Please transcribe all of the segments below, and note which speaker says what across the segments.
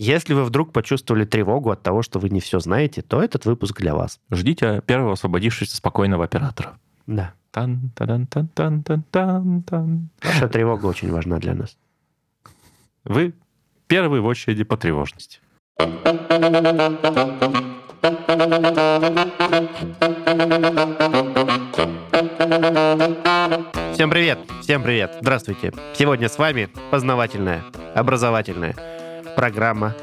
Speaker 1: Если вы вдруг почувствовали тревогу от того, что вы не все знаете, то этот выпуск для вас.
Speaker 2: Ждите первого освободившегося спокойного оператора.
Speaker 1: Да.
Speaker 2: тан тан тан тан тан тан тан
Speaker 1: Ваша тревога очень важна для нас.
Speaker 2: Вы первый в очереди по тревожности.
Speaker 1: Всем привет! Всем привет! Здравствуйте! Сегодня с вами познавательная, образовательная программа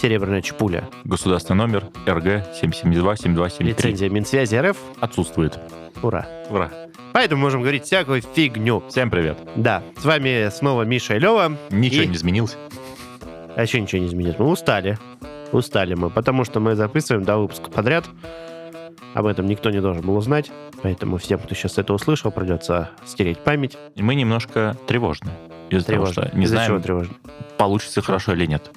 Speaker 1: «Серебряная чпуля».
Speaker 2: Государственный номер РГ 772-7273
Speaker 1: Лицензия Минсвязи РФ.
Speaker 2: отсутствует.
Speaker 1: Ура!
Speaker 2: Ура.
Speaker 1: Поэтому можем говорить всякую фигню.
Speaker 2: Всем привет.
Speaker 1: Да, с вами снова Миша и Лева.
Speaker 2: Ничего
Speaker 1: И-
Speaker 2: не изменилось.
Speaker 1: А еще ничего не изменится. Мы устали. Устали мы, потому что мы записываем два выпуска подряд. Об этом никто не должен был узнать. Поэтому всем, кто сейчас это услышал, придется стереть память.
Speaker 2: И мы немножко тревожны. Из-за того,
Speaker 1: Тревожно.
Speaker 2: что не
Speaker 1: Из-за чего
Speaker 2: знаем,
Speaker 1: тревожно?
Speaker 2: получится хорошо или нет.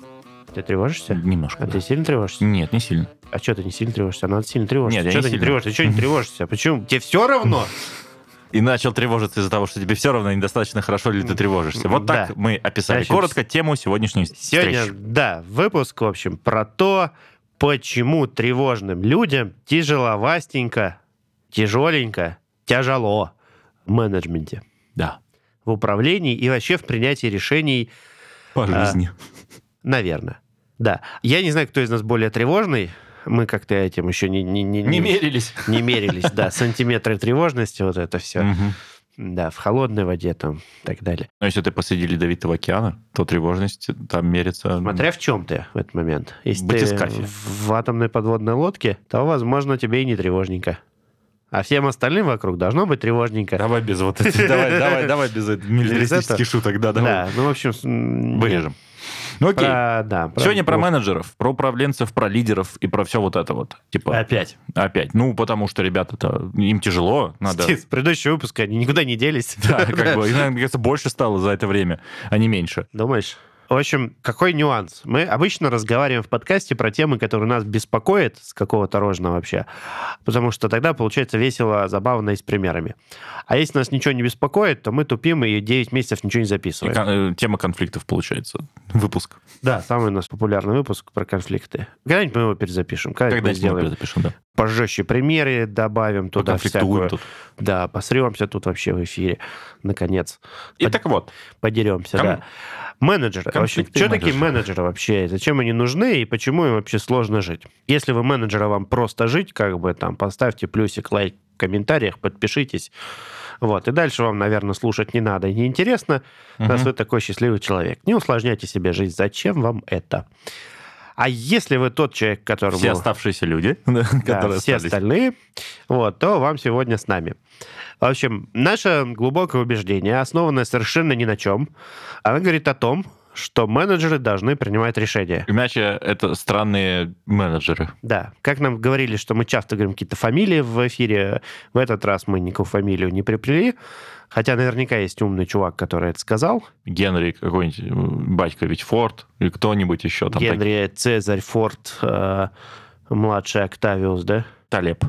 Speaker 1: Ты тревожишься?
Speaker 2: Немножко.
Speaker 1: А
Speaker 2: да.
Speaker 1: ты сильно тревожишься?
Speaker 2: Нет, не сильно.
Speaker 1: А что ты не сильно тревожишься? Надо сильно тревожиться.
Speaker 2: Нет, я
Speaker 1: Чё
Speaker 2: не
Speaker 1: ты не
Speaker 2: сильно.
Speaker 1: тревожишься? Ты что не тревожишься? А Почему? Тебе все равно?
Speaker 2: И начал тревожиться из-за того, что тебе все равно недостаточно хорошо ли ты тревожишься. Вот так
Speaker 1: Да.
Speaker 2: мы описали
Speaker 1: Значит,
Speaker 2: коротко тему сегодняшней
Speaker 1: Сегодня,
Speaker 2: встречи.
Speaker 1: да, выпуск, в общем, про то, почему тревожным людям тяжеловастенько, тяжеленько, тяжело в менеджменте,
Speaker 2: Да,
Speaker 1: в управлении и вообще в принятии решений,
Speaker 2: по
Speaker 1: А,
Speaker 2: жизни.
Speaker 1: наверное. Да. Я не знаю, кто из нас более тревожный. Мы как-то этим еще не, не, не,
Speaker 2: Не мерились.
Speaker 1: не мерились, да, сантиметры тревожности, вот это все.
Speaker 2: Мгм.
Speaker 1: Да, в холодной воде там и так далее.
Speaker 2: Но если ты посреди ледовитого океана, то тревожность там мерится...
Speaker 1: Смотря в чем ты в этот момент. Если
Speaker 2: В
Speaker 1: ты в атомной подводной лодке, то, возможно, тебе и не тревожненько. А всем остальным вокруг должно быть тревожненько.
Speaker 2: Давай без вот этих, давай, давай, давай без этих милитаристических шуток, да, давай.
Speaker 1: Да, ну, в общем...
Speaker 2: Вырежем. Ну окей.
Speaker 1: Про, да, про-
Speaker 2: Сегодня про менеджеров, про управленцев, про лидеров и про все вот это вот. Типа,
Speaker 1: Опять.
Speaker 2: опять. Ну, потому что ребята-то, им тяжело, надо...
Speaker 1: С предыдущего выпуска они никуда не делись.
Speaker 2: Да, как бы, мне кажется, больше стало за это время, а не меньше.
Speaker 1: Думаешь? В общем, какой нюанс? Мы обычно разговариваем в подкасте про темы, которые нас беспокоят с какого-то рожна вообще, потому что тогда получается весело, забавно и с примерами. А если нас ничего не беспокоит, то мы тупим и 9 месяцев ничего не записываем.
Speaker 2: кон- э, Тема конфликтов получается. Выпуск.
Speaker 1: Да, самый у нас популярный выпуск про конфликты. Когда-нибудь мы его перезапишем. Когда-нибудь
Speaker 2: Когда-нибудь мы
Speaker 1: сделаем
Speaker 2: запишем, да.
Speaker 1: Пожестче примеры, добавим туда
Speaker 2: Поконфликтуем
Speaker 1: всякую.
Speaker 2: тут.
Speaker 1: Да, посремся тут вообще в эфире. Наконец.
Speaker 2: И
Speaker 1: Под-
Speaker 2: так вот,
Speaker 1: Подеремся,
Speaker 2: Кон-
Speaker 1: да. Менеджеры. Вообще, что такие менеджеры вообще? Зачем они нужны и почему им вообще сложно жить? Если вы менеджера, вам просто жить, как бы там поставьте плюсик, лайк в комментариях, подпишитесь. Вот. И дальше вам, наверное, слушать не надо и неинтересно, раз
Speaker 2: Мгм.
Speaker 1: вы такой счастливый человек. Не усложняйте себе жизнь. Зачем вам это? А если вы тот человек, которому...
Speaker 2: все оставшиеся люди, да, которые
Speaker 1: все
Speaker 2: остались.
Speaker 1: остальные, вот, то вам сегодня с нами. В общем, наше глубокое убеждение, основанное совершенно ни на чем, оно говорит о том, что менеджеры должны принимать решения.
Speaker 2: Иначе это странные менеджеры.
Speaker 1: Да, как нам говорили, что мы часто говорим какие-то фамилии в эфире, в этот раз мы никакую фамилию не приплели, хотя наверняка есть умный чувак, который это сказал.
Speaker 2: Генри какой-нибудь Батькович Форд или кто-нибудь еще там.
Speaker 1: Генри Цезарь Форд, э, младший Октавиус, да?
Speaker 2: Талеб.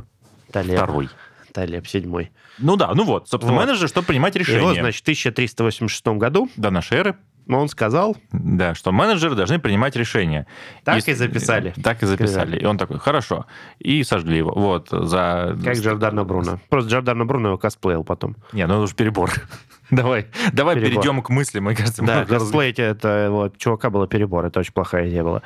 Speaker 1: Талеб.
Speaker 2: Второй.
Speaker 1: Талеб, седьмой.
Speaker 2: Ну да, ну вот, собственно,
Speaker 1: Вот.
Speaker 2: менеджер, чтобы принимать решения.
Speaker 1: Его, значит, в 1386 году
Speaker 2: До нашей эры,
Speaker 1: он сказал,
Speaker 2: да, что менеджеры должны принимать решения.
Speaker 1: Так и записали.
Speaker 2: Так и записали. И он такой, хорошо. И сожгли его. Вот, за...
Speaker 1: как Джордано Бруно. Просто Джордано Бруно его косплеил потом.
Speaker 2: Не, ну это уж перебор. Давай, давай
Speaker 1: Перебор.
Speaker 2: перейдем к мыслям. Мне кажется,
Speaker 1: Да, косплеить это вот, чувака было перебор, это очень плохая идея была.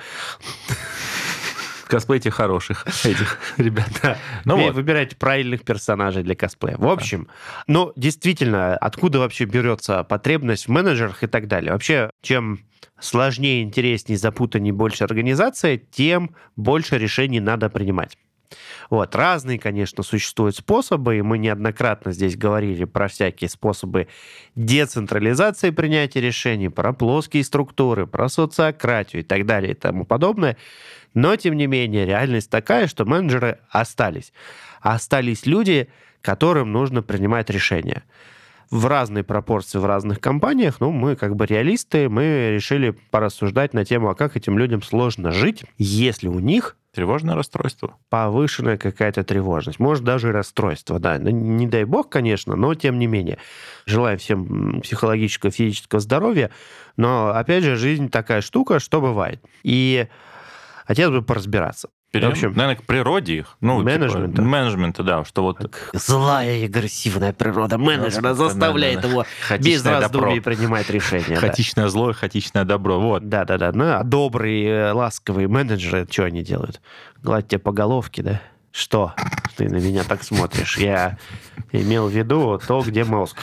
Speaker 2: Косплейте хороших этих ребят. Ну
Speaker 1: Вы-
Speaker 2: вот.
Speaker 1: Выбирайте правильных персонажей для косплея. В общем, ну, действительно, откуда вообще берется потребность в менеджерах и так далее? Вообще, чем сложнее, интереснее, запутаннее, больше организация, тем больше решений надо принимать. Вот, разные, конечно, существуют способы, и мы неоднократно здесь говорили про всякие способы децентрализации принятия решений, про плоские структуры, про социократию и так далее и тому подобное. Но, тем не менее, реальность такая, что менеджеры остались. Остались люди, которым нужно принимать решения. В разной пропорции в разных компаниях, ну, мы как бы реалисты, мы решили порассуждать на тему, а как этим людям сложно жить, если у них
Speaker 2: Тревожное расстройство.
Speaker 1: повышенная какая-то тревожность, может даже и расстройство, да. Ну, Не дай бог, конечно, но тем не менее. Желаю всем психологического, физического здоровья, но, опять же, жизнь такая штука, что бывает. И хотелось бы поразбираться.
Speaker 2: Перейдем,
Speaker 1: В общем,
Speaker 2: наверное, к природе их. Ну, типа,
Speaker 1: Менеджмента.
Speaker 2: менеджмента, да, что вот...
Speaker 1: Злая и агрессивная природа менеджера
Speaker 2: Да,
Speaker 1: заставляет
Speaker 2: да, да.
Speaker 1: его без
Speaker 2: Хаотичное
Speaker 1: раздумий
Speaker 2: добро.
Speaker 1: принимать решения. да.
Speaker 2: Хаотичное зло и хаотичное добро. Вот.
Speaker 1: Да, да, да. Ну, а добрые, э, ласковые менеджеры, что они делают? Гладь тебе по головке, да? Что? Ты на меня так смотришь. Я имел в виду то, где мозг.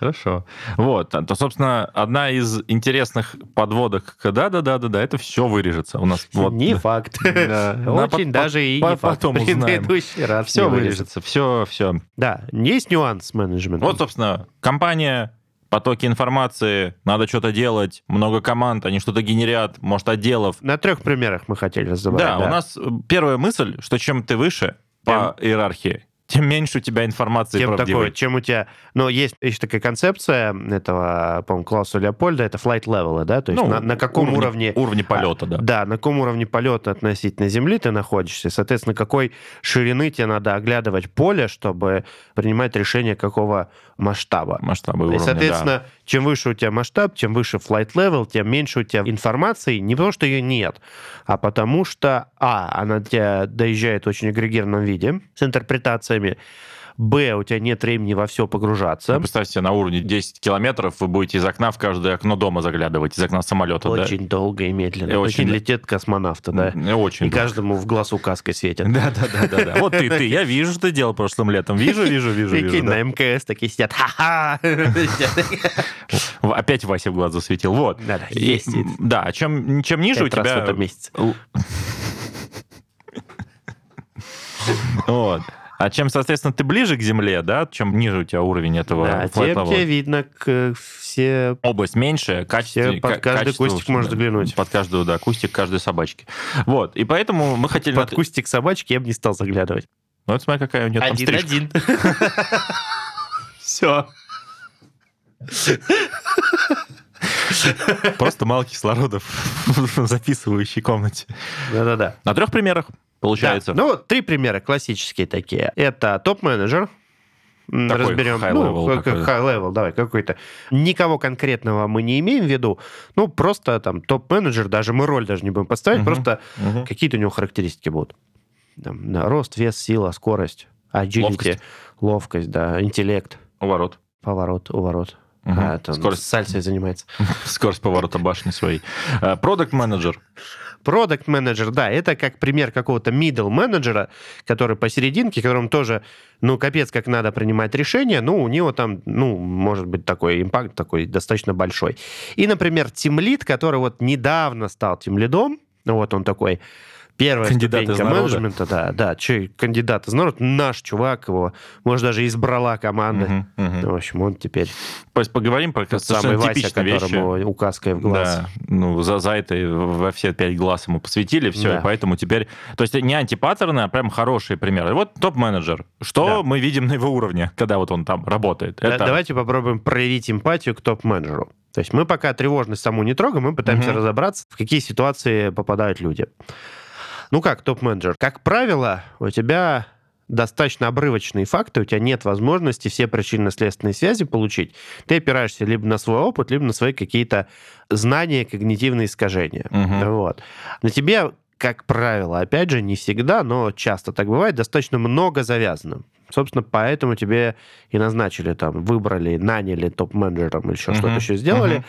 Speaker 2: Хорошо. Вот, то, собственно, одна из интересных подводок к да-да-да-да-да, это все вырежется. У нас вот...
Speaker 1: Не факт.
Speaker 2: Да.
Speaker 1: Очень
Speaker 2: по-
Speaker 1: даже и
Speaker 2: по-
Speaker 1: не факт.
Speaker 2: потом узнаем.
Speaker 1: Предыдущий раз
Speaker 2: Все вырежется, все, все.
Speaker 1: Да, есть нюанс с менеджментом.
Speaker 2: Вот, собственно, компания, потоки информации, надо что-то делать, много команд, они что-то генерят, может, отделов.
Speaker 1: На трех примерах мы хотели разобрать.
Speaker 2: Да, у нас э, первая мысль, что чем ты выше по иерархии, тем меньше у тебя информации
Speaker 1: Тем
Speaker 2: правдивой.
Speaker 1: такое, чем у тебя... Но есть еще такая концепция этого, по-моему, Клауса Леопольда, это flight level, да? То есть
Speaker 2: Ну,
Speaker 1: на, на каком
Speaker 2: уровни-
Speaker 1: уровне...
Speaker 2: Уровни полета, да.
Speaker 1: Да, на каком уровне полета относительно Земли ты находишься, соответственно, какой ширины тебе надо оглядывать поле, чтобы принимать решение какого масштаба.
Speaker 2: Масштабы
Speaker 1: И,
Speaker 2: уровня,
Speaker 1: соответственно, чем выше у тебя масштаб, чем выше flight level, тем меньше у тебя информации. Не потому, что ее нет, а потому что, а, она тебя доезжает в очень агрегированном виде с интерпретациями, б, у тебя нет времени во все
Speaker 2: да.
Speaker 1: погружаться.
Speaker 2: Ну, Представьте себе, на уровне 10 километров вы будете из окна в каждое окно дома заглядывать, из окна самолета,
Speaker 1: Очень долго и медленно.
Speaker 2: И очень, да.
Speaker 1: летят космонавты, да.
Speaker 2: да? Очень.
Speaker 1: И каждому в глаз указкой светит.
Speaker 2: Да, да, да, да, да. Вот ты, ты, я вижу, что ты делал прошлым летом. Вижу, вижу, вижу.
Speaker 1: Прикинь,
Speaker 2: да.
Speaker 1: на МКС такие сидят. Ха-ха!
Speaker 2: Опять Вася в глаз засветил. Вот.
Speaker 1: Да-да,
Speaker 2: И,
Speaker 1: есть.
Speaker 2: Да, чем, чем ниже у
Speaker 1: раз в
Speaker 2: тебя...
Speaker 1: этом месяце.
Speaker 2: Вот. А чем, соответственно, ты ближе к Земле, да, чем ниже у тебя уровень этого
Speaker 1: Да,
Speaker 2: level,
Speaker 1: тебе видно к- все
Speaker 2: область меньше, качество,
Speaker 1: Все, под
Speaker 2: ка-
Speaker 1: каждый
Speaker 2: качество
Speaker 1: кустик можно заглянуть.
Speaker 2: Под каждую, да, кустик каждой собачки. Вот, и поэтому мы хотели...
Speaker 1: под кустик собачки я бы не стал заглядывать.
Speaker 2: Ну, вот смотри, какая у нее там стрижка.
Speaker 1: Один-один. Все.
Speaker 2: Просто мало кислорода в записывающей комнате.
Speaker 1: Да-да-да.
Speaker 2: На трех примерах получается.
Speaker 1: Да. Ну, вот три примера классические такие. Это топ-менеджер.
Speaker 2: Такой
Speaker 1: Разберем.
Speaker 2: high
Speaker 1: ну,
Speaker 2: level
Speaker 1: как-
Speaker 2: какой-то.
Speaker 1: high level, давай, какой-то. Никого конкретного мы не имеем в виду. Ну, просто там топ-менеджер, даже мы роль даже не будем поставить,
Speaker 2: Мгм.
Speaker 1: просто
Speaker 2: Мгм.
Speaker 1: какие-то у него характеристики будут. Там, да, рост, вес, сила, скорость, agility,
Speaker 2: Ловкость.
Speaker 1: ловкость, да, интеллект,
Speaker 2: Уворот.
Speaker 1: поворот, уворот. А, там
Speaker 2: Скорость.
Speaker 1: сальсой занимается.
Speaker 2: Скорость поворота башни своей. Продукт менеджер.
Speaker 1: Продукт менеджер, да, это как пример какого-то middle менеджера, который посерединке, которому тоже, ну, капец, как надо принимать решения, ну, у него там, ну, может быть такой импакт такой достаточно большой. И, например, тимлид, который вот недавно стал тимлидом, ну, вот он такой, первая
Speaker 2: Кандидат из народа.
Speaker 1: менеджмента, да, да, че, кандидат из народа, наш чувак его, может, даже избрала команда.
Speaker 2: Мгм, мгм.
Speaker 1: Ну, в общем, он теперь
Speaker 2: То есть поговорим про
Speaker 1: тот самый Вася,
Speaker 2: типичные вещи.
Speaker 1: которому указкой в глаз.
Speaker 2: Да, ну, за, за это во все пять глаз ему посвятили, все,
Speaker 1: Да.
Speaker 2: и поэтому теперь... То есть не антипаттерны, а прям хорошие примеры. Вот топ-менеджер. Что
Speaker 1: Да.
Speaker 2: мы видим на его уровне, когда вот он там работает?
Speaker 1: Да-
Speaker 2: Это-
Speaker 1: Давайте попробуем проявить эмпатию к топ-менеджеру. То есть мы пока тревожность саму не трогаем, мы пытаемся
Speaker 2: Мгм.
Speaker 1: разобраться, в какие ситуации попадают люди. Ну как, топ-менеджер? Как правило, у тебя достаточно обрывочные факты, у тебя нет возможности все причинно-следственные связи получить. Ты опираешься либо на свой опыт, либо на свои какие-то знания, когнитивные искажения.
Speaker 2: Мгм.
Speaker 1: Вот. На тебе, как правило, опять же, не всегда, но часто так бывает, достаточно много завязано. Собственно, поэтому тебе и назначили там, выбрали, наняли топ-менеджером или еще
Speaker 2: Мгм.
Speaker 1: что-то еще сделали,
Speaker 2: Мгм.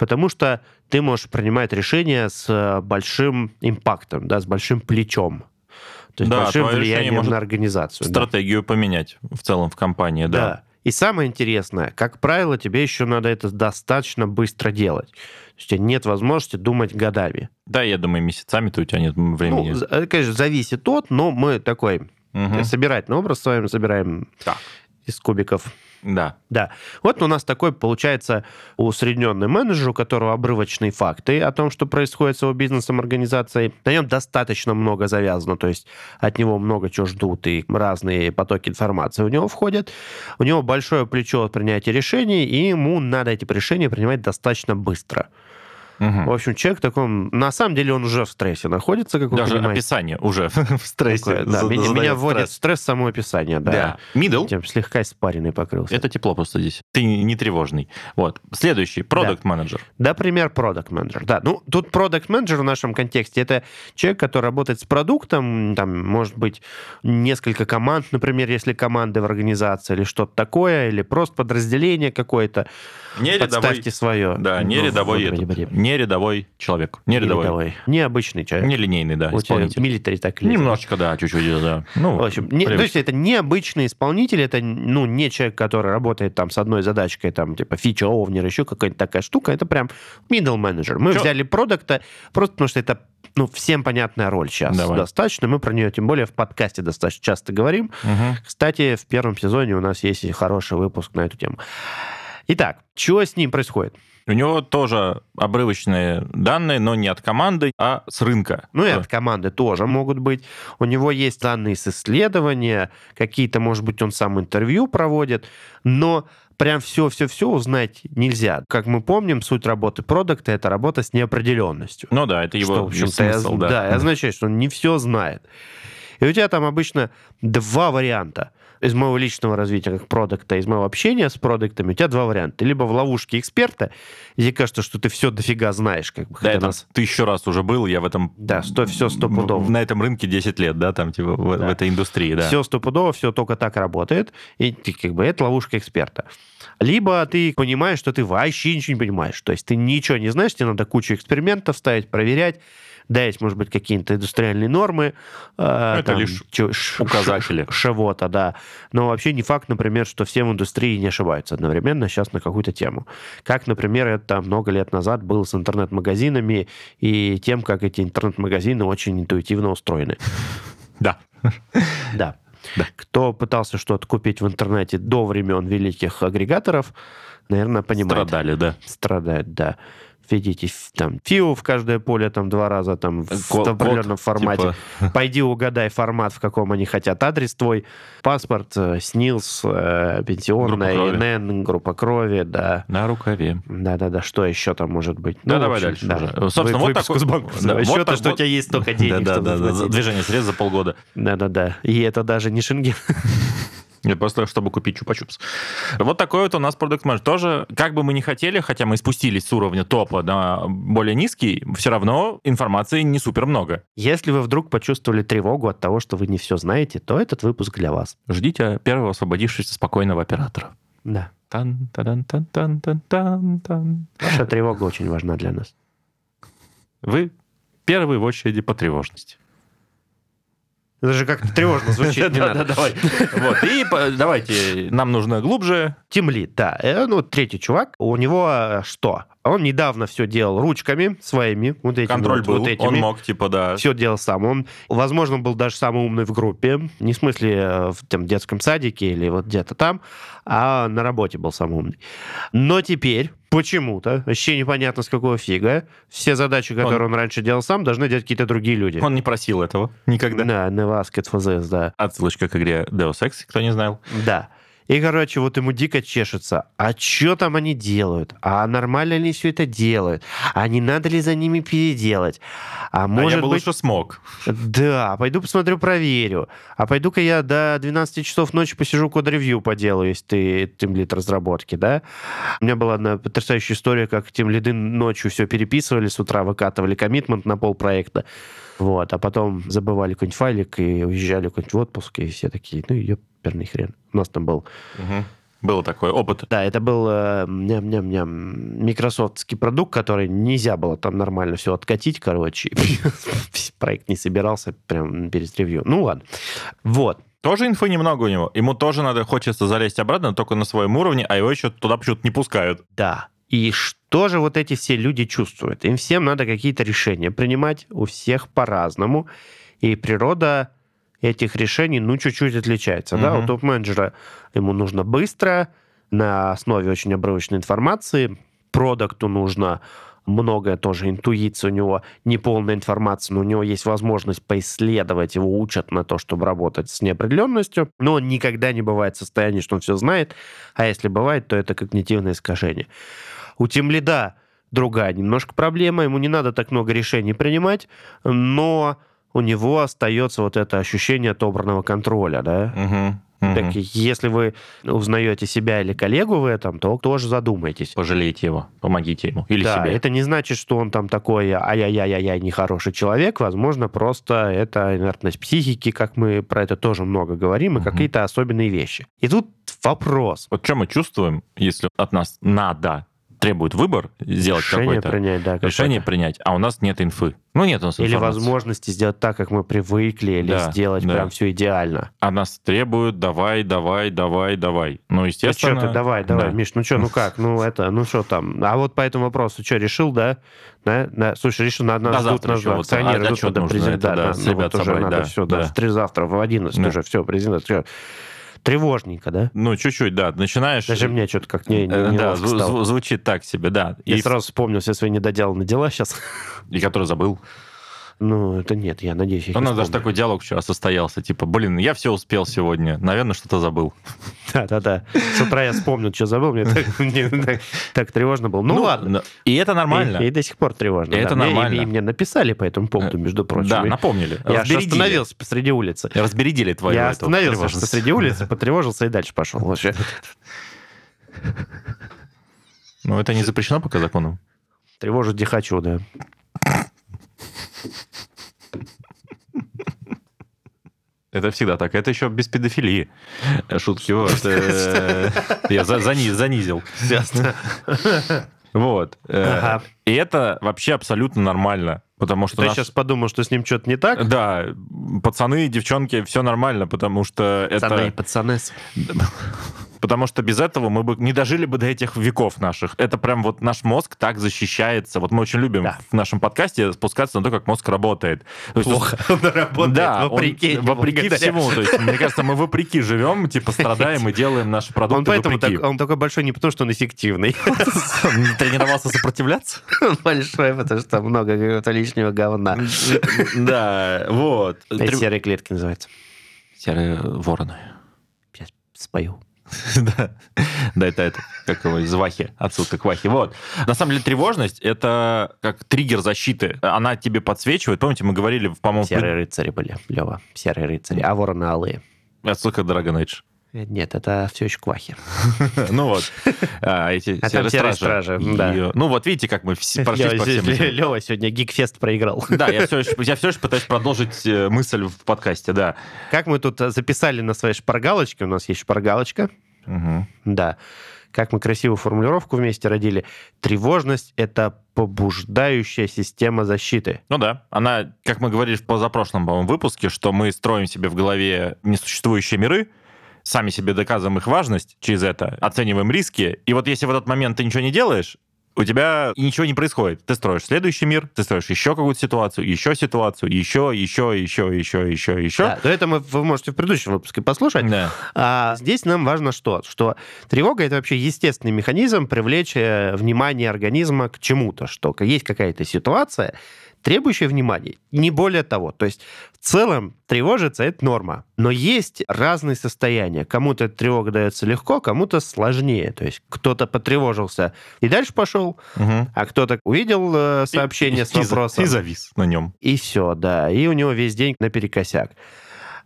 Speaker 1: Потому что ты можешь принимать решения с э, большим импактом, да, с большим плечом. То есть
Speaker 2: Да,
Speaker 1: большим влиянием
Speaker 2: может
Speaker 1: на организацию. да.
Speaker 2: Стратегию поменять в целом в компании, да.
Speaker 1: Да. И самое интересное, как правило, тебе еще надо это достаточно быстро делать. То есть у тебя нет возможности думать годами.
Speaker 2: Да, я думаю, месяцами-то у тебя нет времени.
Speaker 1: Ну, это, конечно, зависит от, но мы такой
Speaker 2: Мгм.
Speaker 1: собирательный образ с вами собираем
Speaker 2: Так.
Speaker 1: Из кубиков.
Speaker 2: Да.
Speaker 1: Да. Вот у нас такой, получается, усредненный менеджер, у которого обрывочные факты о том, что происходит с его бизнесом, организацией. На нем достаточно много завязано, то есть от него много чего ждут, и разные потоки информации у него входят. У него большое плечо от принятия решений, и ему надо эти решения принимать достаточно быстро.
Speaker 2: Мгм.
Speaker 1: В общем, человек в таком... На самом деле он уже в стрессе находится, как
Speaker 2: Даже
Speaker 1: понимаете.
Speaker 2: описание уже в стрессе.
Speaker 1: Такое, да, меня, вводит
Speaker 2: стресс.
Speaker 1: стресс само описание, да.
Speaker 2: Да. Middle.
Speaker 1: Тем слегка испаренный покрылся.
Speaker 2: Это тепло просто здесь. Ты не тревожный. Вот. Следующий. Продукт менеджер.
Speaker 1: Да, пример продукт менеджер. Да, ну тут продукт менеджер в нашем контексте это человек, который работает с продуктом, там может быть несколько команд, например, если команды в организации или что-то такое, или просто подразделение какое-то.
Speaker 2: Не рядовой.
Speaker 1: Подставьте свое.
Speaker 2: Да, не
Speaker 1: Ну,
Speaker 2: рядовой, этот,
Speaker 1: господи.
Speaker 2: Не рядовой человек. Не
Speaker 1: Не
Speaker 2: рядовой.
Speaker 1: рядовой. Необычный человек.
Speaker 2: Не линейный, да,
Speaker 1: У тебя
Speaker 2: исполнитель.
Speaker 1: милитари так или
Speaker 2: Немножечко, да, чуть-чуть, да. Ну,
Speaker 1: В общем, не- то есть это необычный исполнитель, это ну, не человек, который работает там с одной задачкой, там, типа фича, овнер, еще какая-то такая штука, это прям middle manager. Мы
Speaker 2: Чё?
Speaker 1: взяли продукта просто потому, что это ну, всем понятная роль сейчас
Speaker 2: Давай.
Speaker 1: достаточно. Мы про нее, тем более, в подкасте достаточно часто говорим.
Speaker 2: Мгм.
Speaker 1: Кстати, в первом сезоне у нас есть хороший выпуск на эту тему. Итак, что с ним происходит?
Speaker 2: У него тоже обрывочные данные, но не от команды, а с рынка.
Speaker 1: Ну и от команды тоже могут быть. У него есть данные с исследования, какие-то, может быть, он сам интервью проводит, но прям все-все-все узнать нельзя. Как мы помним, суть работы продукта — это работа с неопределенностью.
Speaker 2: Ну да, это его
Speaker 1: что, в общем-то,
Speaker 2: смысл,
Speaker 1: да.
Speaker 2: да.
Speaker 1: означает, что он не все знает. И у тебя там обычно два варианта. Из моего личного развития как продукта, из моего общения с продуктами, у тебя два варианта. Либо в ловушке эксперта, где кажется, что ты все дофига знаешь, как бы,
Speaker 2: Да, это
Speaker 1: нас-
Speaker 2: тысячу раз уже был, я в этом...
Speaker 1: Да, сто, все стопудово.
Speaker 2: На этом рынке 10 лет, да, там, типа, в,
Speaker 1: Да.
Speaker 2: в этой индустрии, да.
Speaker 1: Все стопудово, все только так работает. И ты, как бы это ловушка эксперта. Либо ты понимаешь, что ты вообще ничего не понимаешь. То есть ты ничего не знаешь, тебе надо кучу экспериментов ставить, проверять. Да, есть, может быть, какие-то индустриальные нормы. э,
Speaker 2: Это лишь
Speaker 1: чё-
Speaker 2: указатели.
Speaker 1: Чего-то, да. Но вообще не факт, например, что все в индустрии не ошибаются одновременно сейчас на какую-то тему. Как, например, это много лет назад было с интернет-магазинами и тем, как эти интернет-магазины очень интуитивно устроены.
Speaker 2: Да.
Speaker 1: Да.
Speaker 2: Да.
Speaker 1: Кто пытался что-то купить в интернете до времен великих агрегаторов, наверное, понимает.
Speaker 2: Страдали, да.
Speaker 1: Страдает, да. Введите там фиу в каждое поле там два раза там в
Speaker 2: Код-
Speaker 1: определенном формате.
Speaker 2: типа,
Speaker 1: Пойди угадай формат, в каком они хотят. Адрес твой, паспорт, э, СНИЛС, э, пенсионная,
Speaker 2: Группа крови.
Speaker 1: ИНН, группа крови, да.
Speaker 2: на рукаве.
Speaker 1: Да-да-да, что еще там может быть?
Speaker 2: Да,
Speaker 1: Ну,
Speaker 2: давай
Speaker 1: общем,
Speaker 2: дальше
Speaker 1: да.
Speaker 2: уже. Собственно,
Speaker 1: Вы-
Speaker 2: вот такой-
Speaker 1: с банковского
Speaker 2: да, вот
Speaker 1: счета,
Speaker 2: так
Speaker 1: что у
Speaker 2: вот.
Speaker 1: тебя есть столько денег,
Speaker 2: да, да, да, движение средств за полгода.
Speaker 1: Да-да-да. И это даже не шенген.
Speaker 2: Нет, просто чтобы купить чупа-чупс. Вот такой вот у нас продукт менеджер. Тоже, как бы мы ни хотели, хотя мы спустились с уровня топа на более низкий, все равно информации не супер много.
Speaker 1: Если вы вдруг почувствовали тревогу от того, что вы не все знаете, то этот выпуск для вас.
Speaker 2: Ждите первого освободившегося спокойного оператора.
Speaker 1: Да.
Speaker 2: тан тадан тан тан тан тан тан
Speaker 1: Ваша тревога очень важна для нас.
Speaker 2: Вы первый в очереди по тревожности.
Speaker 1: Это же как-то тревожно звучит. не надо.
Speaker 2: да, давай. Вот, и давайте, нам нужно глубже.
Speaker 1: Тимлит, да. Э, Ну, третий чувак, у него э, что? Он недавно все делал ручками своими, вот этими.
Speaker 2: Контроль
Speaker 1: вот,
Speaker 2: был,
Speaker 1: вот этими.
Speaker 2: он мог, типа, да.
Speaker 1: Все делал сам. Он, возможно, был даже самый умный в группе. Не в смысле э, в там, детском садике или вот где-то там, а на работе был самый умный. Но теперь почему-то, вообще непонятно с какого фига, все задачи, которые он, раньше делал сам, должны делать какие-то другие люди.
Speaker 2: Он не просил этого никогда.
Speaker 1: Да, for this, да.
Speaker 2: Отсылочка к игре Deus Ex, кто не знал.
Speaker 1: Да. И, короче, вот ему дико чешется. А что там они делают? А нормально ли все это делают? А не надо ли за ними переделать? А
Speaker 2: а
Speaker 1: может
Speaker 2: я бы
Speaker 1: быть...
Speaker 2: лучше смог.
Speaker 1: Да, пойду посмотрю, проверю. А пойду-ка я до 12 часов ночи посижу код-ревью поделаю, если ты тимлид разработки, да? У меня была одна потрясающая история, как тимлиды ночью все переписывали, с утра выкатывали коммитмент на пол проекта. Вот, а потом забывали какой-нибудь файлик и уезжали куда-нибудь в отпуск, и все такие, ну, ёперный хрен. У нас там был
Speaker 2: Мгм. Был такой опыт.
Speaker 1: да, это был э, ням-ням-ням, микрософтский продукт, который нельзя было там нормально все откатить, короче. Проект не собирался прям перед ревью. Ну ладно. Вот.
Speaker 2: Тоже инфы немного у него. Ему тоже надо, хочется залезть обратно, но только на своем уровне, а его еще туда почему-то не пускают.
Speaker 1: Да. И что же вот эти все люди чувствуют? Им всем надо какие-то решения принимать, у всех по-разному. И природа этих решений, ну, чуть-чуть отличается. Да,
Speaker 2: Мгм.
Speaker 1: у топ-менеджера ему нужно быстро, на основе очень обрывочной информации. Продукту нужно многое тоже, интуиция у него, неполная информация, но у него есть возможность поисследовать, его учат на то, чтобы работать с неопределенностью, но он никогда не бывает в состоянии, что он все знает, а если бывает, то это когнитивное искажение. У тимлида другая немножко проблема, ему не надо так много решений принимать, но у него остается вот это ощущение отобранного контроля, да?
Speaker 2: Мгм.
Speaker 1: Так,
Speaker 2: Мгм.
Speaker 1: если вы узнаете себя или коллегу в этом, то тоже задумайтесь.
Speaker 2: Пожалейте его, помогите ему. Или
Speaker 1: да,
Speaker 2: себе.
Speaker 1: это не значит, что он там такой ай-яй-яй-яй, нехороший человек. Возможно, просто это инертность психики, как мы про это тоже много говорим, и
Speaker 2: Мгм.
Speaker 1: какие-то особенные вещи. И тут вопрос.
Speaker 2: Вот что мы чувствуем, если от нас надо, требует выбор, сделать
Speaker 1: Решение
Speaker 2: какое-то
Speaker 1: принять, да.
Speaker 2: решение принять, а у нас нет инфы. Ну, нет у нас
Speaker 1: Или
Speaker 2: информации.
Speaker 1: возможности сделать так, как мы привыкли, или
Speaker 2: Да,
Speaker 1: сделать
Speaker 2: да.
Speaker 1: прям все идеально.
Speaker 2: А нас требуют давай, давай, давай, давай. Ну,
Speaker 1: Ну
Speaker 2: естественно...
Speaker 1: что ты, давай, давай,
Speaker 2: да.
Speaker 1: Миш, ну что, ну как, ну это, ну что там. А вот по этому вопросу, что, решил, да? Да, да. Слушай, решил, надо
Speaker 2: Да,
Speaker 1: нас ждут, нас ждут акционеры, ждут, надо
Speaker 2: это, да,
Speaker 1: ну вот уже надо все,
Speaker 2: да.
Speaker 1: три завтра, в 11
Speaker 2: Да.
Speaker 1: уже, все, президент, всё. Тревожненько, да?
Speaker 2: Ну, чуть-чуть, да. Начинаешь...
Speaker 1: Даже мне что-то как не, не,
Speaker 2: Э, Да, зву- звучит так себе, да.
Speaker 1: Я
Speaker 2: И,
Speaker 1: сразу вспомнил все свои недоделанные дела сейчас.
Speaker 2: и который забыл.
Speaker 1: Ну, это нет, я надеюсь, я
Speaker 2: У нас даже такой диалог вчера состоялся, типа, блин, я все успел сегодня, наверное, что-то забыл.
Speaker 1: Да-да-да. С утра я вспомнил, что забыл, мне так, тревожно было. Ну, ладно.
Speaker 2: но- И это нормально.
Speaker 1: И, до сих пор тревожно.
Speaker 2: Это нормально.
Speaker 1: И, мне написали по этому поводу, между прочим.
Speaker 2: Да, напомнили.
Speaker 1: я остановился посреди улицы.
Speaker 2: Разбередили твою
Speaker 1: я остановился посреди улицы, потревожился и дальше пошел. Вообще.
Speaker 2: Ну, это не запрещено пока законом.
Speaker 1: Тревожу где хочу, да.
Speaker 2: Это всегда так. Это еще без педофилии. Шутки. Вот. э, Я за- зани- занизил.
Speaker 1: Ясно.
Speaker 2: Вот. Э,
Speaker 1: Ага.
Speaker 2: И это вообще абсолютно нормально. Потому что
Speaker 1: Ты
Speaker 2: наш-
Speaker 1: сейчас подумал, что с ним что-то не так?
Speaker 2: Да, пацаны, девчонки, все нормально, потому что
Speaker 1: Пацаны и
Speaker 2: это...
Speaker 1: пацаны.
Speaker 2: Потому что без этого мы бы не дожили бы до этих веков наших. Это прям вот наш мозг так защищается. Вот мы очень любим
Speaker 1: Да.
Speaker 2: в нашем подкасте спускаться на то, как мозг работает. То есть
Speaker 1: Плохо он работает,
Speaker 2: Да, он-
Speaker 1: вопреки. ему,
Speaker 2: вопреки
Speaker 1: благодаря.
Speaker 2: всему. То есть, мне кажется, мы вопреки живем, типа страдаем и делаем наши продукты
Speaker 1: Он поэтому так, он такой большой не потому, что он эффективный.
Speaker 2: Он тренировался сопротивляться?
Speaker 1: Он большой, потому что много какого-то лишнего говна.
Speaker 2: Да, вот.
Speaker 1: Это серые клетки называются.
Speaker 2: Серые вороны.
Speaker 1: Сейчас спою.
Speaker 2: Да, да, это, это как его из Вахи, отсюда к Вахе. Вот. На самом деле тревожность — это как триггер защиты. Она тебе подсвечивает. Помните, мы говорили, по-моему,
Speaker 1: Серые рыцари были, Лева. Серые рыцари. А вороны алые.
Speaker 2: отсылка Dragon Age.
Speaker 1: Э, Нет, это все еще квахи.
Speaker 2: Ну вот. А эти
Speaker 1: А
Speaker 2: серые стражи. Ну вот видите, как мы все прошлись по всем.
Speaker 1: Лева сегодня Гикфест проиграл.
Speaker 2: Да, я все, еще, пытаюсь продолжить э, мысль в подкасте, да.
Speaker 1: Как мы тут э, записали на своей шпаргалочке, у нас есть шпаргалочка, да, как мы красивую формулировку вместе родили. Тревожность — это побуждающая система защиты.
Speaker 2: Ну да, она, как мы говорили в позапрошлом, по-моему, выпуске, что мы строим себе в голове несуществующие миры, сами себе доказываем их важность через это, оцениваем риски, и вот если в этот момент ты ничего не делаешь, у тебя ничего не происходит. Ты строишь следующий мир, ты строишь еще какую-то ситуацию, еще ситуацию, еще, еще, еще, еще, еще, еще.
Speaker 1: Да, но это мы, вы можете в предыдущем выпуске послушать.
Speaker 2: Да.
Speaker 1: А здесь нам важно что? Что тревога — это вообще естественный механизм привлечь э, внимание организма к чему-то, что есть какая-то ситуация, требующая внимания. Не более того. То есть в целом тревожиться — это норма. Но есть разные состояния. Кому-то тревога дается легко, кому-то сложнее. То есть кто-то потревожился и дальше пошел,
Speaker 2: Мгм.
Speaker 1: а кто-то увидел э, сообщение
Speaker 2: И-
Speaker 1: с
Speaker 2: и
Speaker 1: вопросом.
Speaker 2: И завис на нем.
Speaker 1: И все, да. И у него весь день наперекосяк.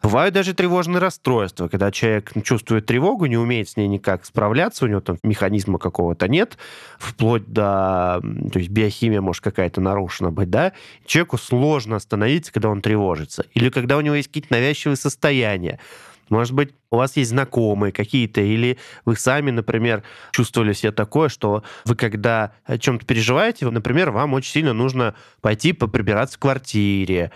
Speaker 1: Бывают даже тревожные расстройства, когда человек чувствует тревогу, не умеет с ней никак справляться, у него там механизма какого-то нет, вплоть до... То есть биохимия может какая-то нарушена быть, да? Человеку сложно остановиться, когда он тревожится. Или когда у него есть какие-то навязчивые состояния. Может быть, у вас есть знакомые какие-то, или вы сами, например, чувствовали себе такое, что вы когда о чем-то переживаете, например, вам очень сильно нужно пойти поприбираться в квартире.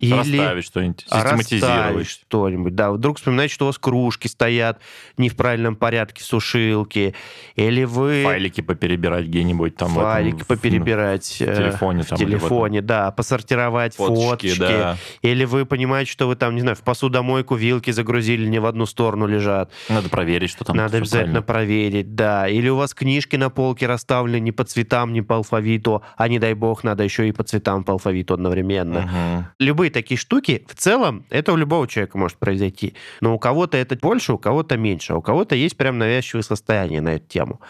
Speaker 1: Или
Speaker 2: Расставить что-нибудь, систематизировать.
Speaker 1: что-нибудь. Да, вдруг вспоминаете, что у вас кружки стоят не в правильном порядке, сушилки. Или вы
Speaker 2: Файлики поперебирать где-нибудь там. в этом,
Speaker 1: файлики
Speaker 2: в-
Speaker 1: поперебирать.
Speaker 2: В
Speaker 1: э,
Speaker 2: телефоне. там, в
Speaker 1: телефоне, да, посортировать
Speaker 2: Фоточки,
Speaker 1: фоточки.
Speaker 2: да.
Speaker 1: Или вы понимаете, что вы там, не знаю, в посудомойку вилки загрузили, не в одну сторону лежат.
Speaker 2: Надо проверить, что там.
Speaker 1: Надо обязательно
Speaker 2: правильно.
Speaker 1: проверить, да. Или у вас книжки на полке расставлены не по цветам, не по алфавиту, а не дай бог, надо еще и по цветам, по алфавиту одновременно.
Speaker 2: Мгм.
Speaker 1: Любые такие штуки, в целом, это у любого человека может произойти. Но у кого-то это больше, у кого-то меньше. А у кого-то есть прям навязчивые состояния на эту тему.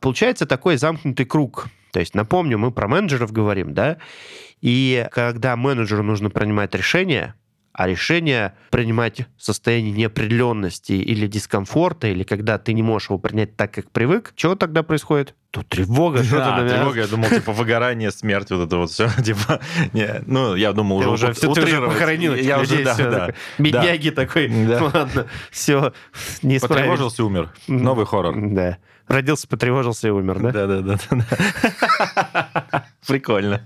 Speaker 1: Получается такой замкнутый круг То есть, напомню, мы про менеджеров говорим, да, и когда менеджеру нужно принимать решение, а решение принимать в состоянии неопределенности или дискомфорта, или когда ты не можешь его принять так, как привык, чего тогда происходит? Тут тревога.
Speaker 2: Да, тревога, я думал, типа, выгорание, смерть, вот это вот все. Типа, не, ну, я думал, уже,
Speaker 1: уже все, ты уже похоронил
Speaker 2: я уже, да, все, да,
Speaker 1: Бедняги такой, ладно, все, не
Speaker 2: Потревожился, умер. Новый хоррор.
Speaker 1: Да. Родился, потревожился и умер, да?
Speaker 2: Да, да, да. да. Прикольно.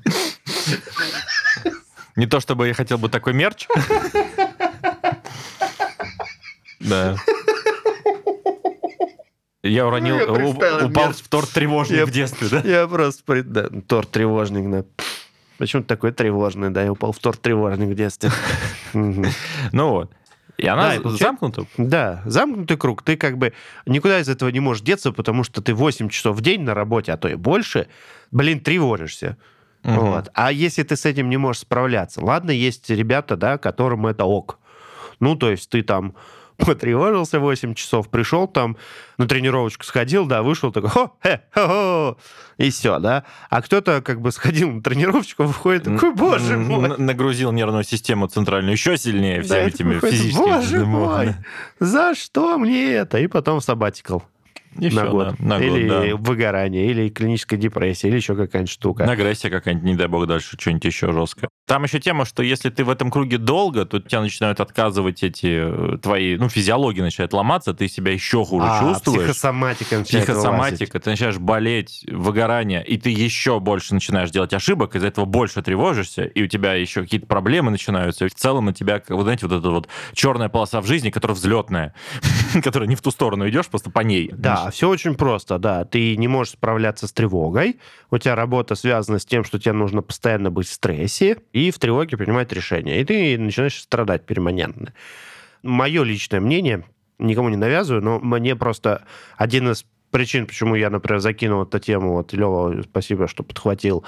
Speaker 2: Не то чтобы я хотел бы такой мерч. Да. Я уронил, я упал мерч. в торт тревожник я, в детстве, да?
Speaker 1: Я просто... Да, торт тревожник, да. Почему такой тревожный, да? Я упал в торт тревожник в детстве.
Speaker 2: Ну вот. И она да, замкнута?
Speaker 1: Да, замкнутый круг. Ты как бы никуда из этого не можешь деться, потому что ты 8 часов в день на работе, а то и больше, блин, тревожишься. Угу. Вот. А если ты с этим не можешь справляться, ладно, есть ребята, да, которым это ок. Ну, то есть ты там потревожился 8 часов, пришел там, на тренировочку сходил, да, вышел такой, хо, хе, хо, хо, и все, да. А кто-то как бы сходил на тренировочку, выходит такой, боже мой.
Speaker 2: Нагрузил нервную систему центральную еще сильнее всеми этими физическими.
Speaker 1: Боже мой, за что мне это? И потом в сабатикл. И на все, год. Да, на или год, да. выгорание, или клиническая депрессия, или еще какая-нибудь штука.
Speaker 2: Агрессия какая-нибудь, не дай бог, дальше что-нибудь еще жесткое. Там еще тема, что если ты в этом круге долго, то тебя начинают отказывать эти э, твои, ну, физиология начинает ломаться, ты себя еще хуже а, чувствуешь.
Speaker 1: психосоматика
Speaker 2: начинает Психосоматика, вылазить. ты начинаешь болеть, выгорание, и ты еще больше начинаешь делать ошибок, из-за этого больше тревожишься, и у тебя еще какие-то проблемы начинаются, и в целом на тебя, вот знаете, вот эта вот черная полоса в жизни, которая взлетная, которая не в ту сторону идешь, просто по ней.
Speaker 1: Да, все очень просто, да. Ты не можешь справляться с тревогой, у тебя работа связана с тем, что тебе нужно постоянно быть в стрессе и в тревоге принимать решения. И ты начинаешь страдать перманентно. Мое личное мнение, никому не навязываю, но мне просто один из причин, почему я, например, закинул эту тему, вот, Лева, спасибо, что подхватил,